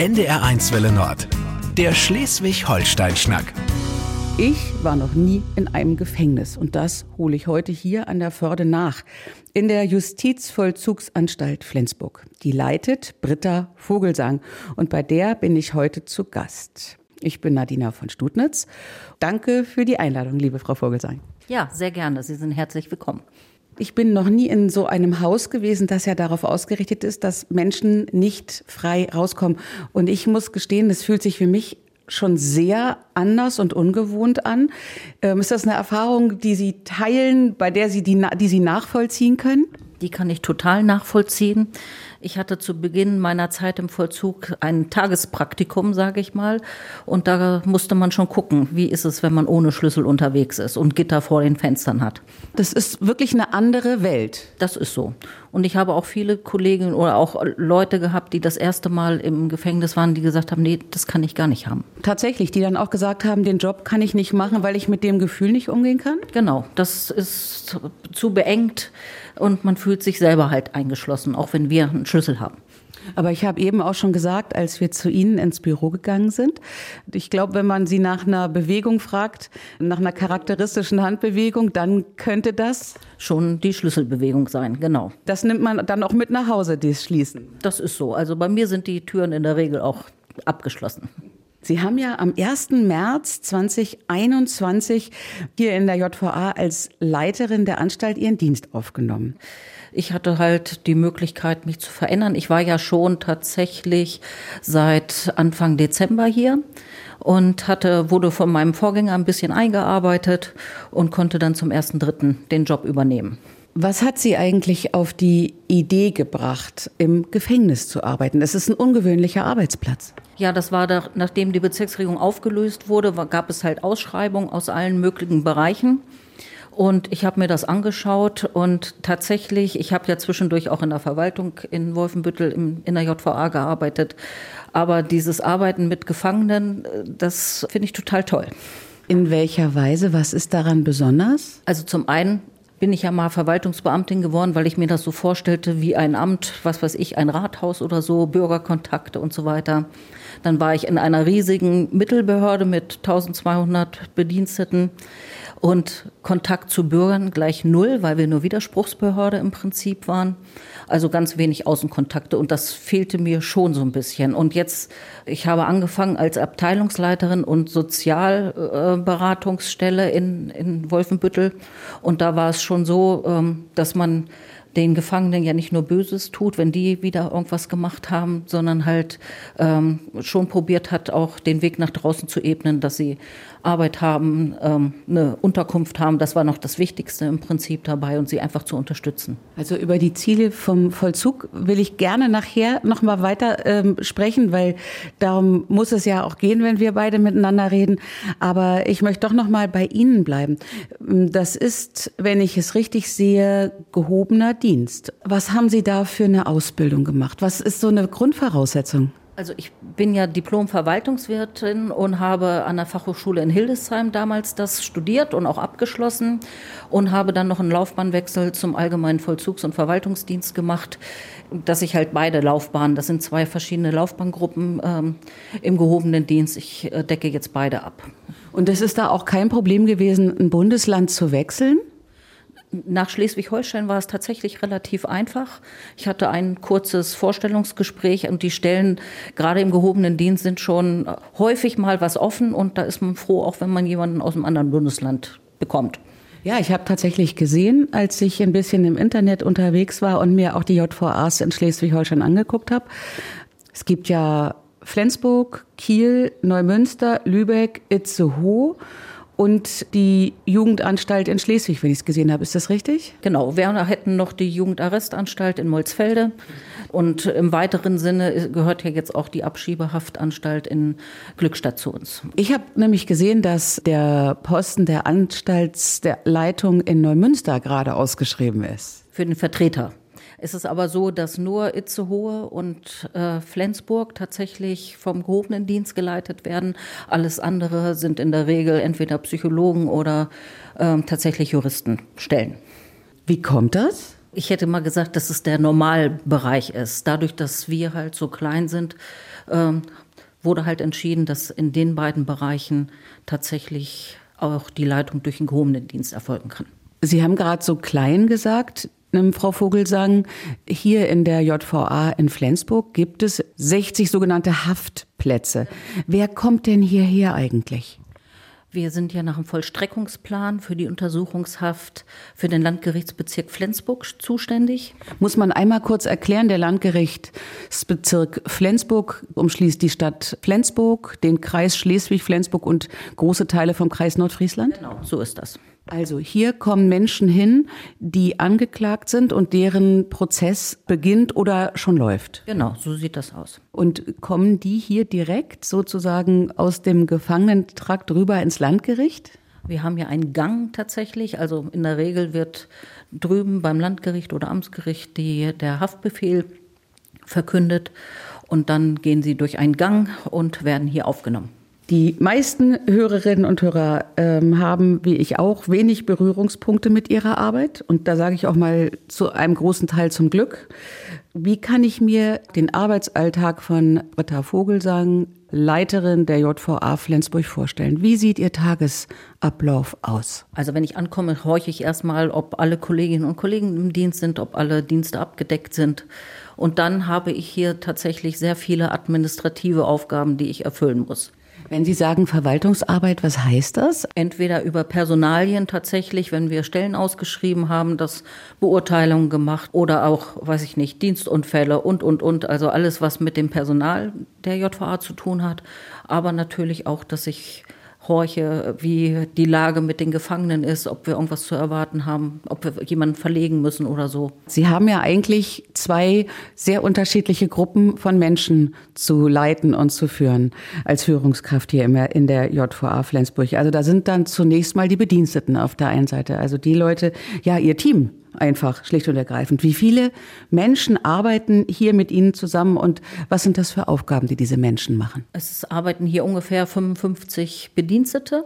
NDR1 Welle Nord. Der Schleswig-Holstein-Schnack. Ich war noch nie in einem Gefängnis und das hole ich heute hier an der Förde nach. In der Justizvollzugsanstalt Flensburg. Die leitet Britta Vogelsang und bei der bin ich heute zu Gast. Ich bin Nadina von Stutnitz. Danke für die Einladung, liebe Frau Vogelsang. Ja, sehr gerne. Sie sind herzlich willkommen. Ich bin noch nie in so einem Haus gewesen, das ja darauf ausgerichtet ist, dass Menschen nicht frei rauskommen. Und ich muss gestehen, das fühlt sich für mich schon sehr anders und ungewohnt an. Ähm, ist das eine Erfahrung, die Sie teilen, bei der Sie die, die Sie nachvollziehen können? Die kann ich total nachvollziehen. Ich hatte zu Beginn meiner Zeit im Vollzug ein Tagespraktikum, sage ich mal. Und da musste man schon gucken, wie ist es, wenn man ohne Schlüssel unterwegs ist und Gitter vor den Fenstern hat. Das ist wirklich eine andere Welt. Das ist so. Und ich habe auch viele Kolleginnen oder auch Leute gehabt, die das erste Mal im Gefängnis waren, die gesagt haben, nee, das kann ich gar nicht haben. Tatsächlich, die dann auch gesagt haben, den Job kann ich nicht machen, weil ich mit dem Gefühl nicht umgehen kann? Genau, das ist zu beengt und man fühlt sich selber halt eingeschlossen, auch wenn wir einen Schlüssel haben. Aber ich habe eben auch schon gesagt, als wir zu Ihnen ins Büro gegangen sind, ich glaube, wenn man Sie nach einer Bewegung fragt, nach einer charakteristischen Handbewegung, dann könnte das schon die Schlüsselbewegung sein, genau. Das nimmt man dann auch mit nach Hause, das Schließen. Das ist so. Also bei mir sind die Türen in der Regel auch abgeschlossen. Sie haben ja am 1. März 2021 hier in der JVA als Leiterin der Anstalt Ihren Dienst aufgenommen. Ich hatte halt die Möglichkeit, mich zu verändern. Ich war ja schon tatsächlich seit Anfang Dezember hier und hatte, wurde von meinem Vorgänger ein bisschen eingearbeitet und konnte dann zum 1.3. den Job übernehmen. Was hat Sie eigentlich auf die Idee gebracht, im Gefängnis zu arbeiten? Das ist ein ungewöhnlicher Arbeitsplatz. Ja, das war da, nachdem die Bezirksregierung aufgelöst wurde, gab es halt Ausschreibungen aus allen möglichen Bereichen. Und ich habe mir das angeschaut und tatsächlich, ich habe ja zwischendurch auch in der Verwaltung in Wolfenbüttel im, in der JVA gearbeitet. Aber dieses Arbeiten mit Gefangenen, das finde ich total toll. In welcher Weise? Was ist daran besonders? Also zum einen bin ich ja mal Verwaltungsbeamtin geworden, weil ich mir das so vorstellte wie ein Amt, was weiß ich, ein Rathaus oder so, Bürgerkontakte und so weiter. Dann war ich in einer riesigen Mittelbehörde mit 1200 Bediensteten und Kontakt zu Bürgern gleich null, weil wir nur Widerspruchsbehörde im Prinzip waren. Also ganz wenig Außenkontakte und das fehlte mir schon so ein bisschen. Und jetzt, ich habe angefangen als Abteilungsleiterin und Sozialberatungsstelle in, in Wolfenbüttel und da war es schon so, ähm, dass man den Gefangenen ja nicht nur Böses tut, wenn die wieder irgendwas gemacht haben, sondern halt ähm, schon probiert hat, auch den Weg nach draußen zu ebnen, dass sie Arbeit haben, ähm, eine Unterkunft haben. Das war noch das Wichtigste im Prinzip dabei und sie einfach zu unterstützen. Also über die Ziele vom Vollzug will ich gerne nachher noch mal weiter ähm, sprechen, weil darum muss es ja auch gehen, wenn wir beide miteinander reden. Aber ich möchte doch noch mal bei Ihnen bleiben. Das ist, wenn ich es richtig sehe, gehobener Dienst. Was haben Sie da für eine Ausbildung gemacht? Was ist so eine Grundvoraussetzung? Also ich bin ja Diplom-Verwaltungswirtin und habe an der Fachhochschule in Hildesheim damals das studiert und auch abgeschlossen und habe dann noch einen Laufbahnwechsel zum allgemeinen Vollzugs- und Verwaltungsdienst gemacht, dass ich halt beide Laufbahnen, das sind zwei verschiedene Laufbahngruppen ähm, im gehobenen Dienst, ich äh, decke jetzt beide ab. Und es ist da auch kein Problem gewesen, ein Bundesland zu wechseln? Nach Schleswig-Holstein war es tatsächlich relativ einfach. Ich hatte ein kurzes Vorstellungsgespräch und die Stellen gerade im gehobenen Dienst sind schon häufig mal was offen und da ist man froh, auch wenn man jemanden aus einem anderen Bundesland bekommt. Ja, ich habe tatsächlich gesehen, als ich ein bisschen im Internet unterwegs war und mir auch die JVAs in Schleswig-Holstein angeguckt habe. Es gibt ja Flensburg, Kiel, Neumünster, Lübeck, Itzehoe und die Jugendanstalt in Schleswig, wenn ich es gesehen habe. Ist das richtig? Genau. Wir hätten noch die Jugendarrestanstalt in Molsfelde. Und im weiteren Sinne gehört ja jetzt auch die Abschiebehaftanstalt in Glückstadt zu uns. Ich habe nämlich gesehen, dass der Posten der Anstaltsleitung in Neumünster gerade ausgeschrieben ist. Für den Vertreter. Es ist aber so, dass nur Itzehoe und äh, Flensburg tatsächlich vom gehobenen Dienst geleitet werden. Alles andere sind in der Regel entweder Psychologen oder äh, tatsächlich Juristenstellen. Wie kommt das? Ich hätte mal gesagt, dass es der Normalbereich ist. Dadurch, dass wir halt so klein sind, ähm, wurde halt entschieden, dass in den beiden Bereichen tatsächlich auch die Leitung durch den gehobenen Dienst erfolgen kann. Sie haben gerade so klein gesagt. Frau Vogelsang, hier in der JVA in Flensburg gibt es 60 sogenannte Haftplätze. Wer kommt denn hierher eigentlich? Wir sind ja nach dem Vollstreckungsplan für die Untersuchungshaft für den Landgerichtsbezirk Flensburg zuständig. Muss man einmal kurz erklären, der Landgerichtsbezirk Flensburg umschließt die Stadt Flensburg, den Kreis Schleswig-Flensburg und große Teile vom Kreis Nordfriesland? Genau, so ist das. Also hier kommen Menschen hin, die angeklagt sind und deren Prozess beginnt oder schon läuft. Genau, so sieht das aus. Und kommen die hier direkt sozusagen aus dem Gefangenentrakt rüber ins Landgericht? Wir haben ja einen Gang tatsächlich. Also in der Regel wird drüben beim Landgericht oder Amtsgericht die, der Haftbefehl verkündet und dann gehen sie durch einen Gang und werden hier aufgenommen. Die meisten Hörerinnen und Hörer ähm, haben, wie ich auch, wenig Berührungspunkte mit ihrer Arbeit. Und da sage ich auch mal zu einem großen Teil zum Glück. Wie kann ich mir den Arbeitsalltag von Britta Vogelsang, Leiterin der JVA Flensburg, vorstellen? Wie sieht Ihr Tagesablauf aus? Also wenn ich ankomme, horche ich erstmal, ob alle Kolleginnen und Kollegen im Dienst sind, ob alle Dienste abgedeckt sind. Und dann habe ich hier tatsächlich sehr viele administrative Aufgaben, die ich erfüllen muss. Wenn Sie sagen Verwaltungsarbeit, was heißt das? Entweder über Personalien tatsächlich, wenn wir Stellen ausgeschrieben haben, das Beurteilungen gemacht oder auch, weiß ich nicht, Dienstunfälle und, und, und. Also alles, was mit dem Personal der JVA zu tun hat. Aber natürlich auch, dass ich horche, wie die Lage mit den Gefangenen ist, ob wir irgendwas zu erwarten haben, ob wir jemanden verlegen müssen oder so. Sie haben ja eigentlich zwei sehr unterschiedliche Gruppen von Menschen zu leiten und zu führen als Führungskraft hier in der JVA Flensburg. Also da sind dann zunächst mal die Bediensteten auf der einen Seite, also die Leute, ja, ihr Team, einfach, schlicht und ergreifend. Wie viele Menschen arbeiten hier mit Ihnen zusammen und was sind das für Aufgaben, die diese Menschen machen? Es arbeiten hier ungefähr 55 Bedienstete.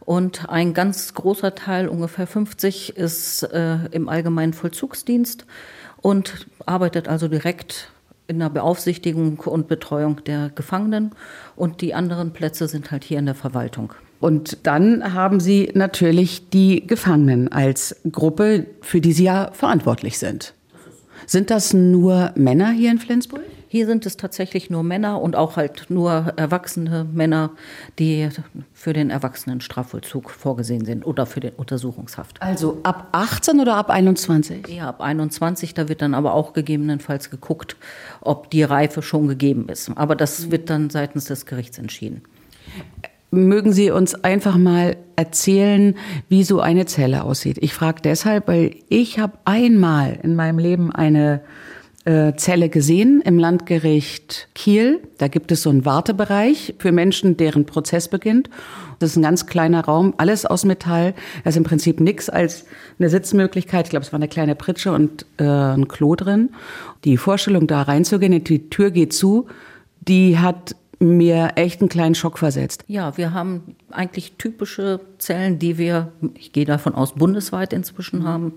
Und ein ganz großer Teil, ungefähr 50, ist äh, im allgemeinen Vollzugsdienst und arbeitet also direkt in der Beaufsichtigung und Betreuung der Gefangenen. Und die anderen Plätze sind halt hier in der Verwaltung. Und dann haben Sie natürlich die Gefangenen als Gruppe, für die Sie ja verantwortlich sind. Sind das nur Männer hier in Flensburg? Hier sind es tatsächlich nur Männer und auch halt nur erwachsene Männer, die für den Erwachsenenstrafvollzug vorgesehen sind oder für den Untersuchungshaft. Also ab 18 oder ab 21? Ja, ab 21. Da wird dann aber auch gegebenenfalls geguckt, ob die Reife schon gegeben ist. Aber das wird dann seitens des Gerichts entschieden. Mögen Sie uns einfach mal erzählen, wie so eine Zelle aussieht? Ich frage deshalb, weil ich habe einmal in meinem Leben eine äh, Zelle gesehen im Landgericht Kiel. Da gibt es so einen Wartebereich für Menschen, deren Prozess beginnt. Das ist ein ganz kleiner Raum, alles aus Metall. Da ist im Prinzip nichts als eine Sitzmöglichkeit. Ich glaube, es war eine kleine Pritsche und äh, ein Klo drin. Die Vorstellung, da reinzugehen, die Tür geht zu, die hat mir echt einen kleinen Schock versetzt. Ja, wir haben eigentlich typische Zellen, die wir, ich gehe davon aus, bundesweit inzwischen haben.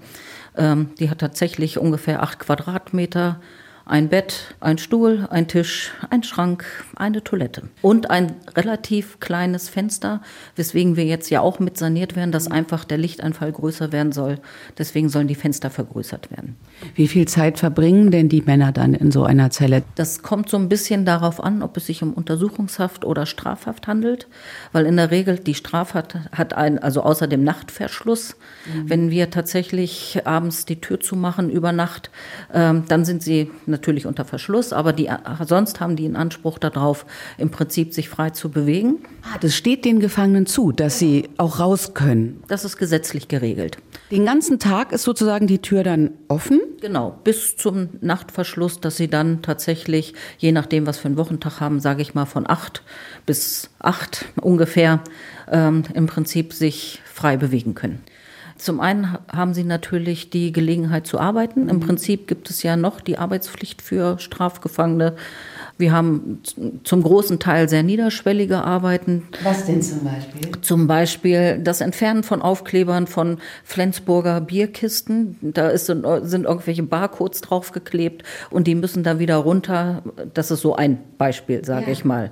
Ähm, die hat tatsächlich ungefähr acht Quadratmeter ein Bett, ein Stuhl, ein Tisch, ein Schrank, eine Toilette und ein relativ kleines Fenster, weswegen wir jetzt ja auch mit saniert werden, dass einfach der Lichteinfall größer werden soll. Deswegen sollen die Fenster vergrößert werden. Wie viel Zeit verbringen denn die Männer dann in so einer Zelle? Das kommt so ein bisschen darauf an, ob es sich um Untersuchungshaft oder Strafhaft handelt, weil in der Regel die Strafhaft hat ein, also außer dem Nachtverschluss, mhm. wenn wir tatsächlich abends die Tür zumachen über Nacht, ähm, dann sind sie natürlich unter Verschluss, aber die, sonst haben die einen Anspruch darauf, im Prinzip sich frei zu bewegen. Ah, das steht den Gefangenen zu, dass sie auch raus können. Das ist gesetzlich geregelt. Den ganzen Tag ist sozusagen die Tür dann offen? Genau, bis zum Nachtverschluss, dass sie dann tatsächlich, je nachdem, was für einen Wochentag haben, sage ich mal von acht bis acht ungefähr, ähm, im Prinzip sich frei bewegen können. Zum einen haben sie natürlich die Gelegenheit zu arbeiten. Im mhm. Prinzip gibt es ja noch die Arbeitspflicht für Strafgefangene. Wir haben zum großen Teil sehr niederschwellige Arbeiten. Was denn zum Beispiel? Zum Beispiel das Entfernen von Aufklebern von Flensburger Bierkisten. Da ist, sind irgendwelche Barcodes draufgeklebt und die müssen da wieder runter. Das ist so ein Beispiel, sage ja. ich mal.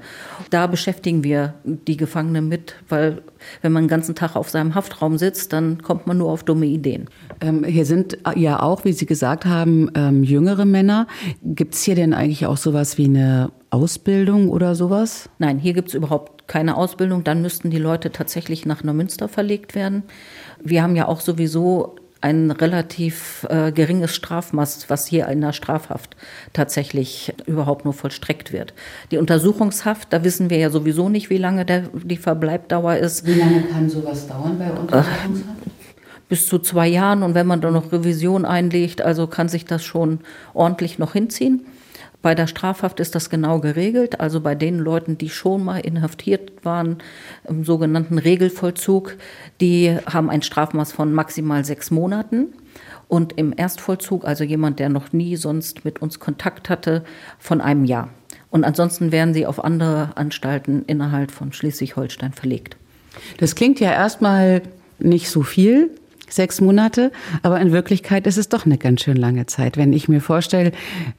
Da beschäftigen wir die Gefangenen mit, weil wenn man den ganzen Tag auf seinem Haftraum sitzt, dann kommt man nur auf dumme Ideen. Ähm, hier sind ja auch, wie Sie gesagt haben, ähm, jüngere Männer. Gibt es hier denn eigentlich auch sowas wie eine Ausbildung oder sowas? Nein, hier gibt es überhaupt keine Ausbildung. Dann müssten die Leute tatsächlich nach Neumünster verlegt werden. Wir haben ja auch sowieso ein relativ äh, geringes Strafmaß, was hier in der Strafhaft tatsächlich überhaupt nur vollstreckt wird. Die Untersuchungshaft, da wissen wir ja sowieso nicht, wie lange der, die Verbleibdauer ist. Wie lange kann sowas dauern bei Untersuchungshaft? bis zu zwei Jahren und wenn man dann noch Revision einlegt, also kann sich das schon ordentlich noch hinziehen. Bei der Strafhaft ist das genau geregelt. Also bei den Leuten, die schon mal inhaftiert waren im sogenannten Regelvollzug, die haben ein Strafmaß von maximal sechs Monaten. Und im Erstvollzug, also jemand, der noch nie sonst mit uns Kontakt hatte, von einem Jahr. Und ansonsten werden sie auf andere Anstalten innerhalb von Schleswig-Holstein verlegt. Das klingt ja erstmal nicht so viel, sechs Monate, aber in Wirklichkeit ist es doch eine ganz schön lange Zeit. Wenn ich mir vorstelle,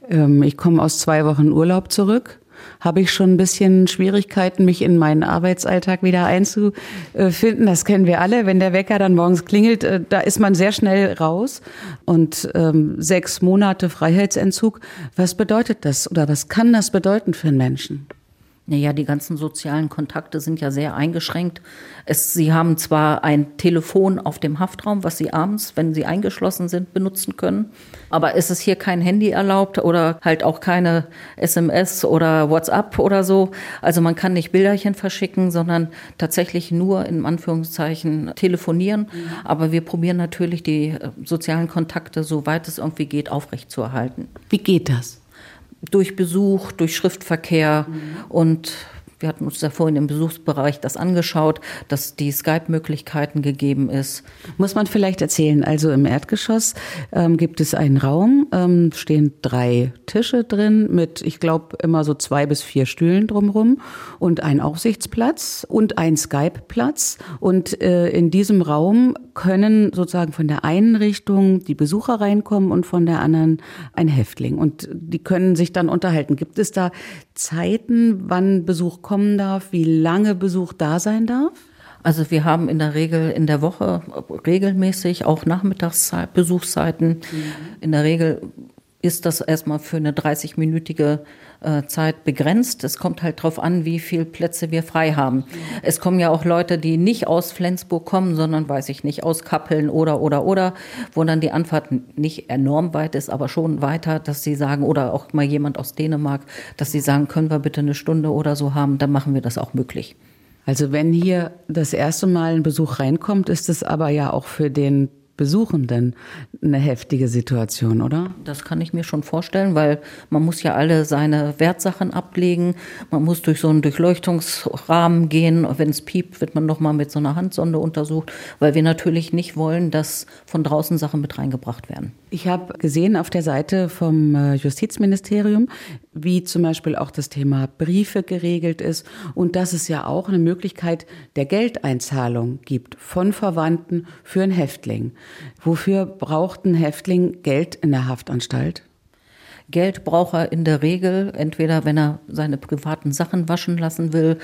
ähm, ich komme aus zwei Wochen Urlaub zurück, habe ich schon ein bisschen Schwierigkeiten, mich in meinen Arbeitsalltag wieder einzufinden. Das kennen wir alle. Wenn der Wecker dann morgens klingelt, äh, da ist man sehr schnell raus. Und ähm, sechs Monate Freiheitsentzug, was bedeutet das oder was kann das bedeuten für einen Menschen? Naja, die ganzen sozialen Kontakte sind ja sehr eingeschränkt. Es, sie haben zwar ein Telefon auf dem Haftraum, was sie abends, wenn sie eingeschlossen sind, benutzen können, aber es ist hier kein Handy erlaubt oder halt auch keine SMS oder WhatsApp oder so. Also man kann nicht Bilderchen verschicken, sondern tatsächlich nur in Anführungszeichen telefonieren. Mhm. Aber wir probieren natürlich die äh, sozialen Kontakte, soweit es irgendwie geht, aufrechtzuerhalten. Wie geht das? Durch Besuch, durch Schriftverkehr mhm. und wir hatten uns ja vorhin im Besuchsbereich das angeschaut, dass die Skype-Möglichkeiten gegeben ist. Muss man vielleicht erzählen, also im Erdgeschoss ähm, gibt es einen Raum, ähm, stehen drei Tische drin mit, ich glaube, immer so zwei bis vier Stühlen drumherum und ein Aufsichtsplatz und ein Skype-Platz. Und äh, in diesem Raum können sozusagen von der einen Richtung die Besucher reinkommen und von der anderen ein Häftling. Und die können sich dann unterhalten. Gibt es da Zeiten, wann Besuch kommen darf, wie lange Besuch da sein darf? Also wir haben in der Regel in der Woche regelmäßig auch Nachmittagsbesuchszeiten. Mhm. In der Regel ist das erstmal für eine 30-minütige äh, Zeit begrenzt. Es kommt halt darauf an, wie viele Plätze wir frei haben. Es kommen ja auch Leute, die nicht aus Flensburg kommen, sondern, weiß ich nicht, aus Kappeln oder, oder, oder, wo dann die Anfahrt nicht enorm weit ist, aber schon weiter, dass sie sagen, oder auch mal jemand aus Dänemark, dass sie sagen, können wir bitte eine Stunde oder so haben, dann machen wir das auch möglich. Also wenn hier das erste Mal ein Besuch reinkommt, ist es aber ja auch für den Besuchenden eine heftige Situation, oder? Das kann ich mir schon vorstellen, weil man muss ja alle seine Wertsachen ablegen. Man muss durch so einen Durchleuchtungsrahmen gehen. Wenn es piept, wird man nochmal mit so einer Handsonde untersucht, weil wir natürlich nicht wollen, dass von draußen Sachen mit reingebracht werden. Ich habe gesehen auf der Seite vom äh, Justizministerium, wie zum Beispiel auch das Thema Briefe geregelt ist und dass es ja auch eine Möglichkeit der Geldeinzahlung gibt von Verwandten für einen Häftling. Wofür braucht ein Häftling Geld in der Haftanstalt? Geld braucht er in der Regel, entweder wenn er seine privaten Sachen waschen lassen will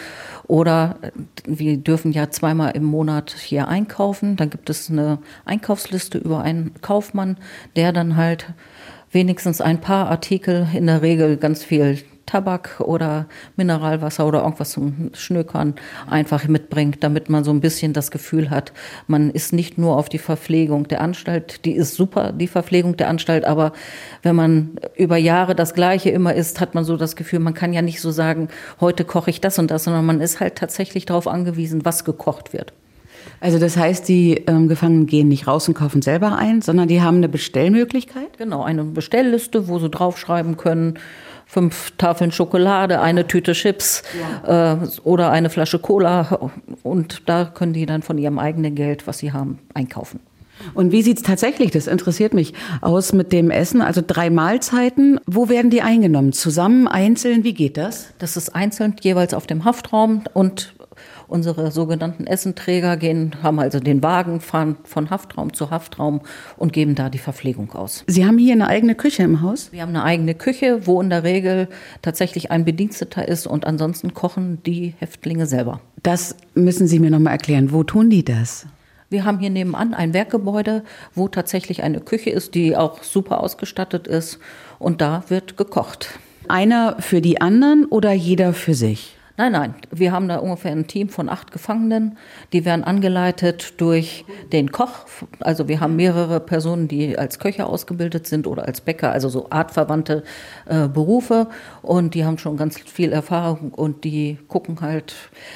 oder wir dürfen ja zweimal im Monat hier einkaufen. Dann gibt es eine Einkaufsliste über einen Kaufmann, der dann halt wenigstens ein paar Artikel, in der Regel ganz viel Tabak oder Mineralwasser oder irgendwas zum Schnökern einfach mitbringt, damit man so ein bisschen das Gefühl hat, man ist nicht nur auf die Verpflegung der Anstalt, die ist super, die Verpflegung der Anstalt, aber wenn man über Jahre das Gleiche immer isst, hat man so das Gefühl, man kann ja nicht so sagen, heute koche ich das und das, sondern man ist halt tatsächlich darauf angewiesen, was gekocht wird. Also das heißt, die ähm, Gefangenen gehen nicht raus und kaufen selber ein, sondern die haben eine Bestellmöglichkeit? Genau, eine Bestellliste, wo sie draufschreiben können, fünf Tafeln Schokolade, eine Tüte Chips ja. äh, oder eine Flasche Cola. Und da können die dann von ihrem eigenen Geld, was sie haben, einkaufen. Und wie sieht's tatsächlich, das interessiert mich, aus mit dem Essen? Also drei Mahlzeiten. Wo werden die eingenommen? Zusammen, einzeln? Wie geht das? Das ist einzeln jeweils auf dem Haftraum und unsere sogenannten Essenträger gehen, haben also den Wagen, fahren von Haftraum zu Haftraum und geben da die Verpflegung aus. Sie haben hier eine eigene Küche im Haus? Wir haben eine eigene Küche, wo in der Regel tatsächlich ein Bediensteter ist und ansonsten kochen die Häftlinge selber. Das müssen Sie mir nochmal erklären. Wo tun die das? Wir haben hier nebenan ein Werkgebäude, wo tatsächlich eine Küche ist, die auch super ausgestattet ist. Und da wird gekocht. Einer für die anderen oder jeder für sich? Nein, nein, wir haben da ungefähr ein Team von acht Gefangenen. Die werden angeleitet durch den Koch. Also wir haben mehrere Personen, die als Köche ausgebildet sind oder als Bäcker, also so artverwandte äh, Berufe. Und die haben schon ganz viel Erfahrung und die gucken halt,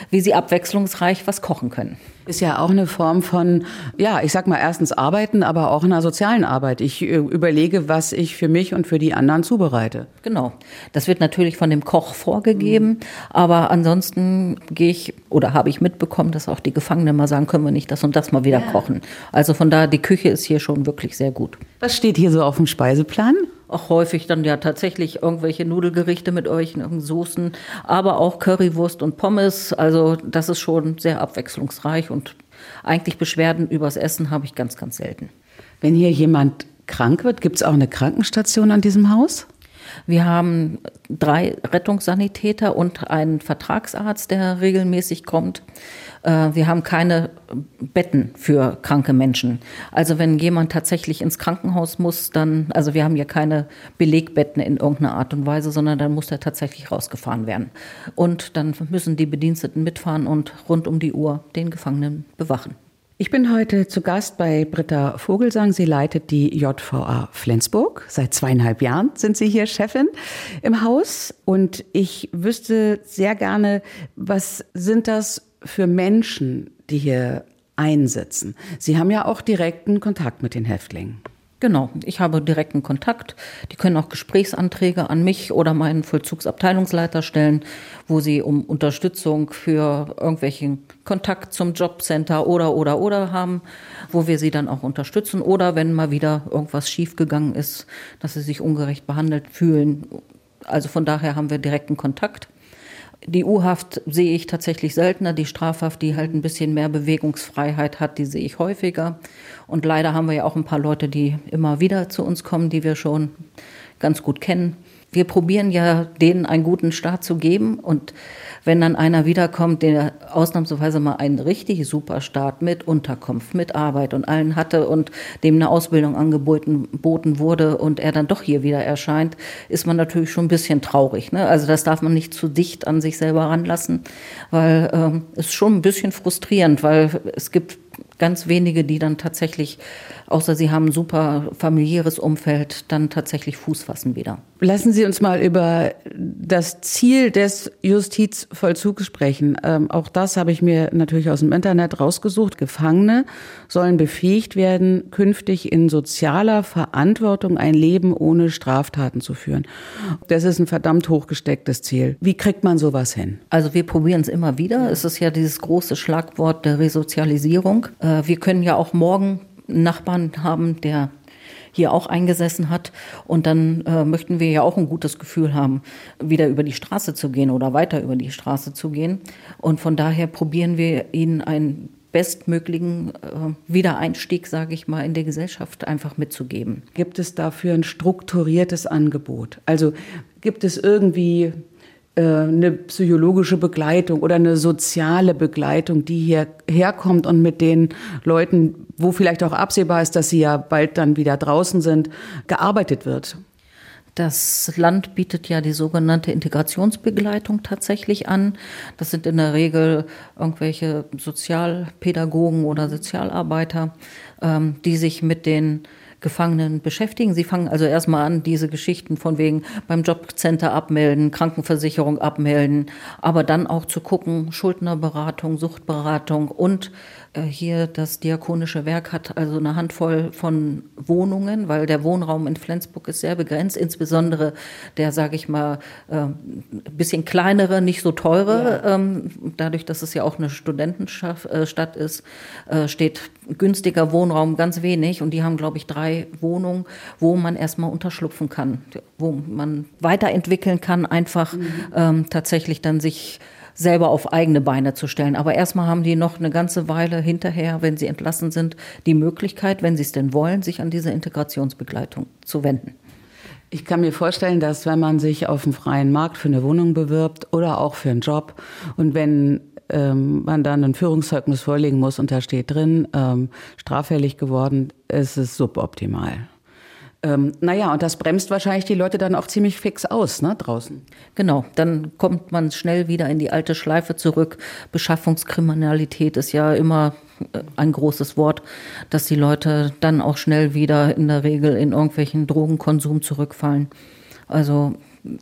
wie sie abwechslungsreich was kochen können. Ist ja auch eine Form von, ja, ich sag mal erstens arbeiten, aber auch einer sozialen Arbeit. Ich äh, überlege, was ich für mich und für die anderen zubereite. Genau. Das wird natürlich von dem Koch vorgegeben, mhm. aber ansonsten gehe ich oder habe ich mitbekommen, dass auch die Gefangenen mal sagen, können wir nicht das und das mal wieder ja. kochen. Also von daher, die Küche ist hier schon wirklich sehr gut. Was steht hier so auf dem Speiseplan? Auch häufig dann ja tatsächlich irgendwelche Nudelgerichte mit irgendwelchen Soßen, aber auch Currywurst und Pommes. Also das ist schon sehr abwechslungsreich und eigentlich Beschwerden übers Essen habe ich ganz, ganz selten. Wenn hier jemand krank wird, gibt es auch eine Krankenstation an diesem Haus? Wir haben drei Rettungssanitäter und einen Vertragsarzt, der regelmäßig kommt. Äh, wir haben keine Betten für kranke Menschen. Also wenn jemand tatsächlich ins Krankenhaus muss, dann, also wir haben hier keine Belegbetten in irgendeiner Art und Weise, sondern dann muss er tatsächlich rausgefahren werden. Und dann müssen die Bediensteten mitfahren und rund um die Uhr den Gefangenen bewachen. Ich bin heute zu Gast bei Britta Vogelsang. Sie leitet die JVA Flensburg. Seit zweieinhalb Jahren sind Sie hier Chefin im Haus. Und ich wüsste sehr gerne, was sind das für Menschen, die hier einsitzen? Sie haben ja auch direkten Kontakt mit den Häftlingen. Genau, ich habe direkten Kontakt. Die können auch Gesprächsanträge an mich oder meinen Vollzugsabteilungsleiter stellen, wo sie um Unterstützung für irgendwelchen Kontakt zum Jobcenter oder oder oder haben, wo wir sie dann auch unterstützen oder wenn mal wieder irgendwas schiefgegangen ist, dass sie sich ungerecht behandelt fühlen. Also von daher haben wir direkten Kontakt. Die U-Haft sehe ich tatsächlich seltener. Die Strafhaft, die halt ein bisschen mehr Bewegungsfreiheit hat, die sehe ich häufiger. Und leider haben wir ja auch ein paar Leute, die immer wieder zu uns kommen, die wir schon ganz gut kennen wir probieren ja denen einen guten Start zu geben und wenn dann einer wiederkommt, der ausnahmsweise mal einen richtig super Start mit Unterkunft, mit Arbeit und allen hatte und dem eine Ausbildung angeboten wurde und er dann doch hier wieder erscheint, ist man natürlich schon ein bisschen traurig. Ne? Also das darf man nicht zu dicht an sich selber ranlassen, weil ähm, es ist schon ein bisschen frustrierend, weil es gibt ganz wenige, die dann tatsächlich, außer sie haben ein super familiäres Umfeld, dann tatsächlich Fuß fassen wieder. Lassen Sie uns mal über das Ziel des Justizvollzugs sprechen. Ähm, auch das habe ich mir natürlich aus dem Internet rausgesucht. Gefangene sollen befähigt werden, künftig in sozialer Verantwortung ein Leben ohne Straftaten zu führen. Das ist ein verdammt hochgestecktes Ziel. Wie kriegt man sowas hin? Also wir probieren es immer wieder. Es ist ja dieses große Schlagwort der Resozialisierung. Äh, wir können ja auch morgen Nachbarn haben, der hier auch eingesessen hat. Und dann äh, möchten wir ja auch ein gutes Gefühl haben, wieder über die Straße zu gehen oder weiter über die Straße zu gehen. Und von daher probieren wir ihnen einen bestmöglichen äh, Wiedereinstieg, sage ich mal, in der Gesellschaft einfach mitzugeben. Gibt es dafür ein strukturiertes Angebot? Also gibt es irgendwie eine psychologische Begleitung oder eine soziale Begleitung, die hier herkommt und mit den Leuten, wo vielleicht auch absehbar ist, dass sie ja bald dann wieder draußen sind, gearbeitet wird. Das Land bietet ja die sogenannte Integrationsbegleitung tatsächlich an. Das sind in der Regel irgendwelche Sozialpädagogen oder Sozialarbeiter, ähm, die sich mit den Gefangenen beschäftigen. Sie fangen also erstmal an, diese Geschichten von wegen beim Jobcenter abmelden, Krankenversicherung abmelden, aber dann auch zu gucken, Schuldnerberatung, Suchtberatung und hier das Diakonische Werk hat also eine Handvoll von Wohnungen, weil der Wohnraum in Flensburg ist sehr begrenzt, insbesondere der, sage ich mal, ein äh, bisschen kleinere, nicht so teure. Ja. Ähm, dadurch, dass es ja auch eine Studentenstadt ist, steht günstiger Wohnraum ganz wenig und die haben, glaube ich, drei Wohnungen, wo man erstmal unterschlupfen kann, wo man weiterentwickeln kann, einfach mhm. ähm, tatsächlich dann sich selber auf eigene Beine zu stellen. Aber erstmal haben die noch eine ganze Weile hinterher, wenn sie entlassen sind, die Möglichkeit, wenn sie es denn wollen, sich an diese Integrationsbegleitung zu wenden. Ich kann mir vorstellen, dass wenn man sich auf dem freien Markt für eine Wohnung bewirbt oder auch für einen Job und wenn ähm, man dann ein Führungszeugnis vorlegen muss und da steht drin, ähm, straffällig geworden, ist es suboptimal. Ähm, naja, und das bremst wahrscheinlich die Leute dann auch ziemlich fix aus, ne, draußen. Genau, dann kommt man schnell wieder in die alte Schleife zurück. Beschaffungskriminalität ist ja immer äh, ein großes Wort, dass die Leute dann auch schnell wieder in der Regel in irgendwelchen Drogenkonsum zurückfallen. Also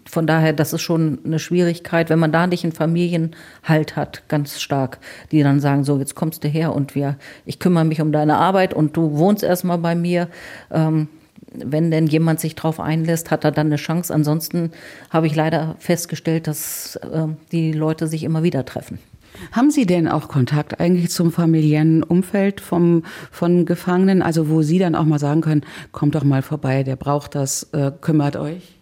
von daher, das ist schon eine Schwierigkeit, wenn man da nicht einen Familienhalt hat, ganz stark, die dann sagen, so, jetzt kommst du her und wir, ich kümmere mich um deine Arbeit und du wohnst erstmal bei mir. Ähm, wenn denn jemand sich darauf einlässt, hat er dann eine Chance. Ansonsten habe ich leider festgestellt, dass äh, die Leute sich immer wieder treffen. Haben Sie denn auch Kontakt eigentlich zum familiären Umfeld vom, von Gefangenen? Also wo Sie dann auch mal sagen können, kommt doch mal vorbei, der braucht das, äh, kümmert euch?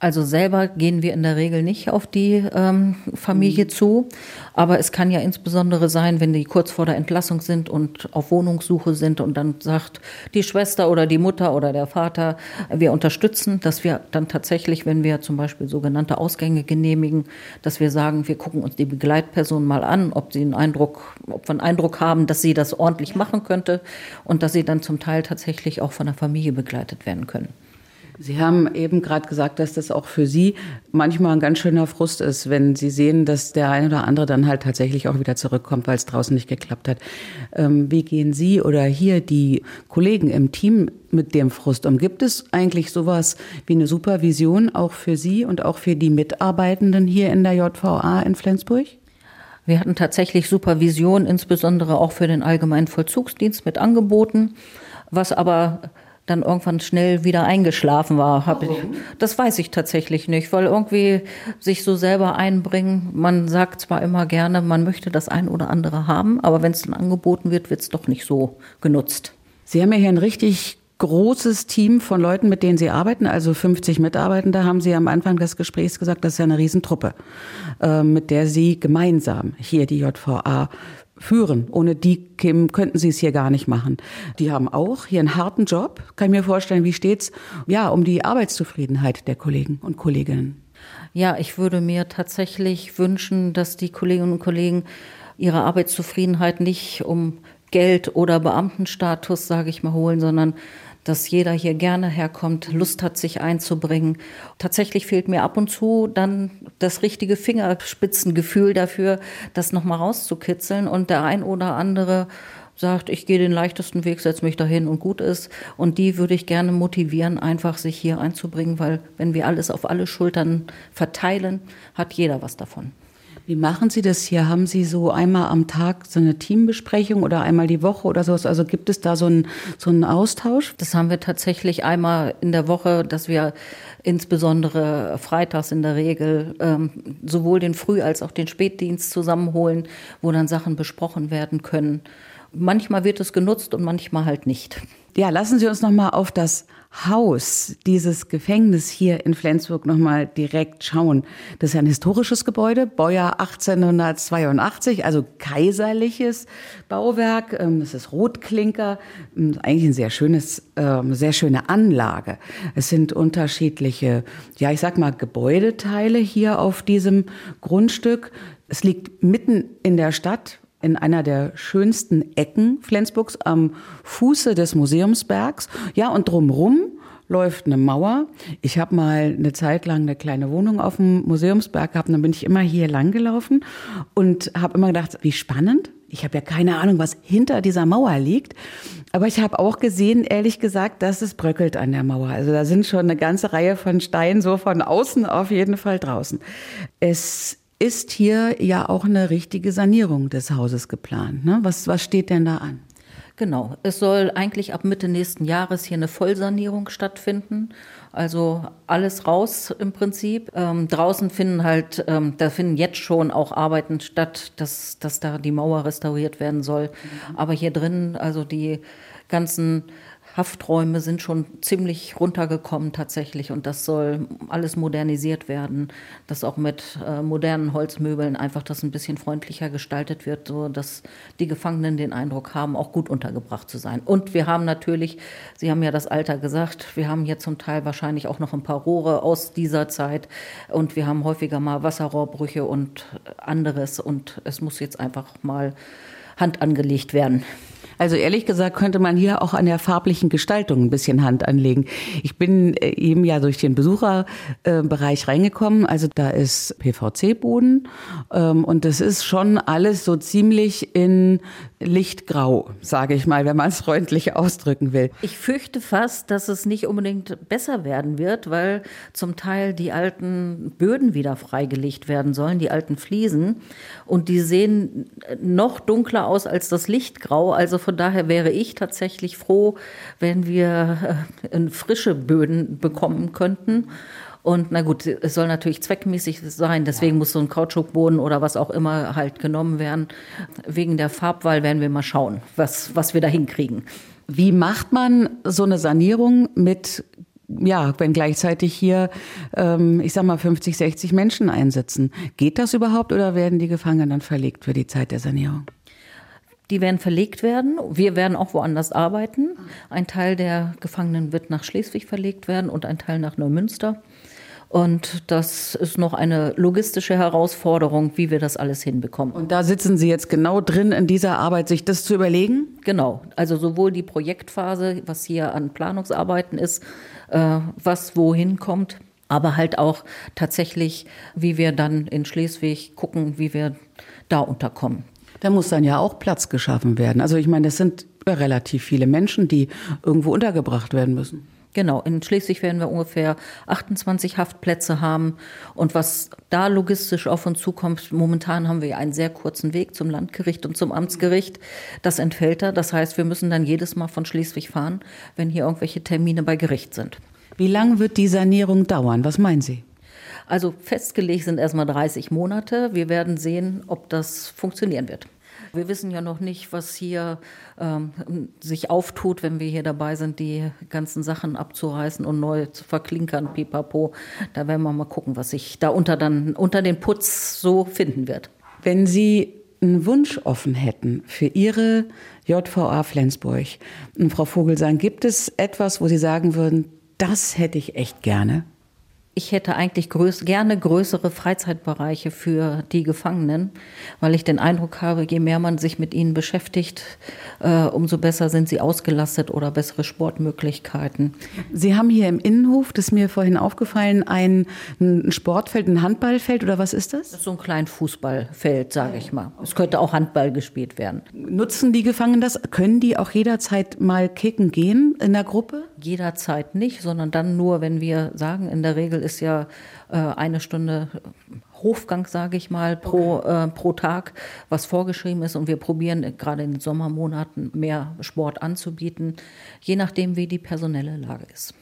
Also selber gehen wir in der Regel nicht auf die ähm, Familie mhm. zu. Aber es kann ja insbesondere sein, wenn die kurz vor der Entlassung sind und auf Wohnungssuche sind und dann sagt die Schwester oder die Mutter oder der Vater, wir unterstützen, dass wir dann tatsächlich, wenn wir zum Beispiel sogenannte Ausgänge genehmigen, dass wir sagen, wir gucken uns die Begleitperson mal an, ob sie einen Eindruck, ob wir einen Eindruck haben, dass sie das ordentlich machen könnte und dass sie dann zum Teil tatsächlich auch von der Familie begleitet werden können. Sie haben eben gerade gesagt, dass das auch für Sie manchmal ein ganz schöner Frust ist, wenn Sie sehen, dass der eine oder andere dann halt tatsächlich auch wieder zurückkommt, weil es draußen nicht geklappt hat. Ähm, wie gehen Sie oder hier die Kollegen im Team mit dem Frust um? Gibt es eigentlich sowas wie eine Supervision auch für Sie und auch für die Mitarbeitenden hier in der JVA in Flensburg? Wir hatten tatsächlich Supervision, insbesondere auch für den allgemeinen Vollzugsdienst mit angeboten, was aber dann irgendwann schnell wieder eingeschlafen war. Hab ich, das weiß ich tatsächlich nicht, weil irgendwie sich so selber einbringen, man sagt zwar immer gerne, man möchte das ein oder andere haben, aber wenn es dann angeboten wird, wird es doch nicht so genutzt. Sie haben ja hier ein richtig großes Team von Leuten, mit denen Sie arbeiten, also 50 Mitarbeitende, haben Sie am Anfang des Gesprächs gesagt, das ist ja eine Riesentruppe, äh, mit der Sie gemeinsam hier die JVA führen. Ohne die könnten sie es hier gar nicht machen. Die haben auch hier einen harten Job. Kann ich mir vorstellen, wie steht's? Ja, um die Arbeitszufriedenheit der Kollegen und Kolleginnen. Ja, ich würde mir tatsächlich wünschen, dass die Kolleginnen und Kollegen ihre Arbeitszufriedenheit nicht um Geld oder Beamtenstatus, sage ich mal, holen, sondern dass jeder hier gerne herkommt, Lust hat, sich einzubringen. Tatsächlich fehlt mir ab und zu dann das richtige Fingerspitzengefühl dafür, das nochmal rauszukitzeln. Und der ein oder andere sagt, ich gehe den leichtesten Weg, setze mich dahin und gut ist. Und die würde ich gerne motivieren, einfach sich hier einzubringen, weil wenn wir alles auf alle Schultern verteilen, hat jeder was davon. Wie machen Sie das hier? Haben Sie so einmal am Tag so eine Teambesprechung oder einmal die Woche oder sowas? Also gibt es da so einen, so einen Austausch? Das haben wir tatsächlich einmal in der Woche, dass wir insbesondere freitags in der Regel ähm, sowohl den Früh- als auch den Spätdienst zusammenholen, wo dann Sachen besprochen werden können. Manchmal wird es genutzt und manchmal halt nicht. Ja, lassen Sie uns noch mal auf das Haus, dieses Gefängnis hier in Flensburg noch mal direkt schauen. Das ist ein historisches Gebäude, Baujahr 1882, also kaiserliches Bauwerk. Ähm, es ist Rotklinker, ähm, eigentlich ein sehr schönes, ähm, sehr schöne Anlage. Es sind unterschiedliche, ja, ich sag mal Gebäudeteile hier auf diesem Grundstück. Es liegt mitten in der Stadt, in einer der schönsten Ecken Flensburgs am Fuße des Museumsbergs. Ja, und drumrum läuft eine Mauer. Ich habe mal eine Zeit lang eine kleine Wohnung auf dem Museumsberg gehabt und dann bin ich immer hier lang gelaufen und habe immer gedacht, wie spannend. Ich habe ja keine Ahnung, was hinter dieser Mauer liegt. Aber ich habe auch gesehen, ehrlich gesagt, dass es bröckelt an der Mauer. Also da sind schon eine ganze Reihe von Steinen so von außen auf jeden Fall draußen. Es ist hier ja auch eine richtige Sanierung des Hauses geplant. Ne? Was, was steht denn da an? Genau. Es soll eigentlich ab Mitte nächsten Jahres hier eine Vollsanierung stattfinden. Also alles raus im Prinzip. Ähm, draußen finden halt, ähm, da finden jetzt schon auch Arbeiten statt, dass, dass da die Mauer restauriert werden soll. Mhm. Aber hier drin, also die ganzen Hafträume sind schon ziemlich runtergekommen tatsächlich und das soll alles modernisiert werden, dass auch mit äh, modernen Holzmöbeln einfach das ein bisschen freundlicher gestaltet wird, so dass die Gefangenen den Eindruck haben, auch gut untergebracht zu sein. Und wir haben natürlich, Sie haben ja das Alter gesagt, wir haben hier zum Teil wahrscheinlich auch noch ein paar Rohre aus dieser Zeit und wir haben häufiger mal Wasserrohrbrüche und anderes und es muss jetzt einfach mal Hand angelegt werden. Also ehrlich gesagt könnte man hier auch an der farblichen Gestaltung ein bisschen Hand anlegen. Ich bin äh, eben ja durch den Besucherbereich reingekommen. Also da ist PVC-Boden ähm, und das ist schon alles so ziemlich in Lichtgrau, sage ich mal, wenn man es freundlich ausdrücken will. Ich fürchte fast, dass es nicht unbedingt besser werden wird, weil zum Teil die alten Böden wieder freigelegt werden sollen, die alten Fliesen. Und die sehen noch dunkler aus als das Lichtgrau. Also von daher wäre ich tatsächlich froh, wenn wir äh, frische Böden bekommen könnten. Und na gut, es soll natürlich zweckmäßig sein, deswegen ja. muss so ein Kautschukboden oder was auch immer halt genommen werden. Wegen der Farbwahl werden wir mal schauen, was, was wir da hinkriegen. Wie macht man so eine Sanierung mit ja, wenn gleichzeitig hier, ähm, ich sag mal, 50, 60 Menschen einsitzen. Geht das überhaupt oder werden die Gefangenen dann verlegt für die Zeit der Sanierung? Die werden verlegt werden. Wir werden auch woanders arbeiten. Ein Teil der Gefangenen wird nach Schleswig verlegt werden und ein Teil nach Neumünster. Und das ist noch eine logistische Herausforderung, wie wir das alles hinbekommen. Und da sitzen Sie jetzt genau drin in dieser Arbeit, sich das zu überlegen? Genau. Also sowohl die Projektphase, was hier an Planungsarbeiten ist, äh, was wohin kommt, aber halt auch tatsächlich, wie wir dann in Schleswig gucken, wie wir da unterkommen. Da muss dann ja auch Platz geschaffen werden. Also ich meine, das sind relativ viele Menschen, die irgendwo untergebracht werden müssen. Genau, in Schleswig werden wir ungefähr 28 Haftplätze haben. Und was da logistisch auf uns zukommt, momentan haben wir einen sehr kurzen Weg zum Landgericht und zum Amtsgericht. Das entfällt da. Das heißt, wir müssen dann jedes Mal von Schleswig fahren, wenn hier irgendwelche Termine bei Gericht sind. Wie lange wird die Sanierung dauern? Was meinen Sie? Also festgelegt sind erstmal 30 Monate. Wir werden sehen, ob das funktionieren wird. Wir wissen ja noch nicht, was hier ähm, sich auftut, wenn wir hier dabei sind, die ganzen Sachen abzureißen und neu zu verklinkern, pipapo. Da werden wir mal gucken, was sich da unter, dann, unter den Putz so finden wird. Wenn Sie einen Wunsch offen hätten für Ihre JVA Flensburg, Frau Vogelsang, gibt es etwas, wo Sie sagen würden, das hätte ich echt gerne? Ich hätte eigentlich größ gerne größere Freizeitbereiche für die Gefangenen, weil ich den Eindruck habe, je mehr man sich mit ihnen beschäftigt, äh, umso besser sind sie ausgelastet oder bessere Sportmöglichkeiten. Sie haben hier im Innenhof, das ist mir vorhin aufgefallen, ein, ein Sportfeld, ein Handballfeld oder was ist das? Das ist so ein kleines Fußballfeld, sage ich mal. Es könnte auch Handball gespielt werden. Nutzen die Gefangenen das? Können die auch jederzeit mal kicken gehen in der Gruppe? Jederzeit nicht, sondern dann nur, wenn wir sagen, in der Regel ist ja äh, eine Stunde Hofgang, sage ich mal, pro, okay. äh, pro Tag, was vorgeschrieben ist. Und wir probieren gerade in den Sommermonaten mehr Sport anzubieten, je nachdem, wie die personelle Lage ist.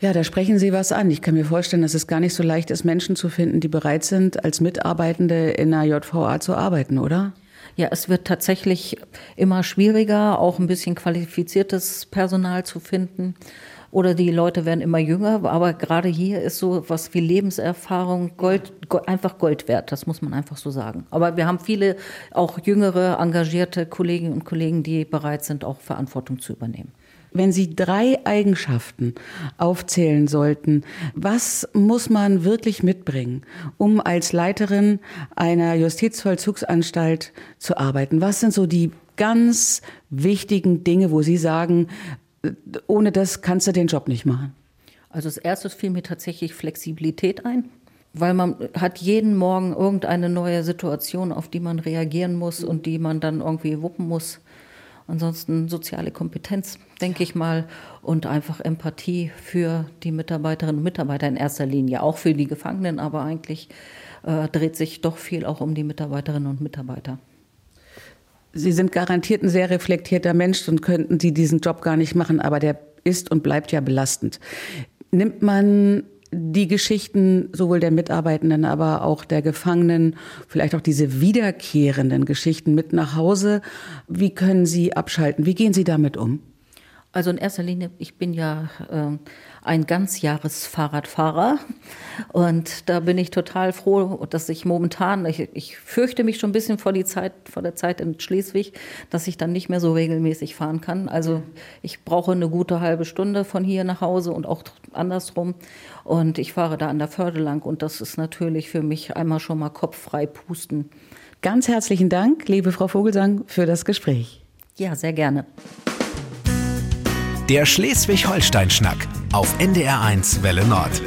Ja, da sprechen Sie was an. Ich kann mir vorstellen, dass es gar nicht so leicht ist, Menschen zu finden, die bereit sind, als Mitarbeitende in einer JVA zu arbeiten, oder? Ja, es wird tatsächlich immer schwieriger, auch ein bisschen qualifiziertes Personal zu finden oder die Leute werden immer jünger. Aber gerade hier ist so was wie Lebenserfahrung Gold, einfach Gold wert. Das muss man einfach so sagen. Aber wir haben viele auch jüngere, engagierte Kolleginnen und Kollegen, die bereit sind, auch Verantwortung zu übernehmen. Wenn Sie drei Eigenschaften aufzählen sollten, was muss man wirklich mitbringen, um als Leiterin einer Justizvollzugsanstalt zu arbeiten? Was sind so die ganz wichtigen Dinge, wo Sie sagen, ohne das kannst du den Job nicht machen? Also als erstes fiel mir tatsächlich Flexibilität ein, weil man hat jeden Morgen irgendeine neue Situation, auf die man reagieren muss und die man dann irgendwie wuppen muss. Ansonsten soziale Kompetenz, denke ich mal, und einfach Empathie für die Mitarbeiterinnen und Mitarbeiter in erster Linie, auch für die Gefangenen, aber eigentlich äh, dreht sich doch viel auch um die Mitarbeiterinnen und Mitarbeiter. Sie sind garantiert ein sehr reflektierter Mensch und könnten Sie diesen Job gar nicht machen, aber der ist und bleibt ja belastend. Nimmt man die Geschichten sowohl der Mitarbeitenden, aber auch der Gefangenen, vielleicht auch diese wiederkehrenden Geschichten mit nach Hause. Wie können Sie abschalten? Wie gehen Sie damit um? Also in erster Linie, ich bin ja äh, ein Ganzjahresfahrradfahrer und da bin ich total froh, dass ich momentan, ich, ich fürchte mich schon ein bisschen vor, die Zeit, vor der Zeit in Schleswig, dass ich dann nicht mehr so regelmäßig fahren kann. Also ich brauche eine gute halbe Stunde von hier nach Hause und auch andersrum und ich fahre da an der Förde lang und das ist natürlich für mich einmal schon mal kopffrei pusten. Ganz herzlichen Dank, liebe Frau Vogelsang, für das Gespräch. Ja, sehr gerne. Der Schleswig-Holstein-Schnack auf NDR1 Welle Nord.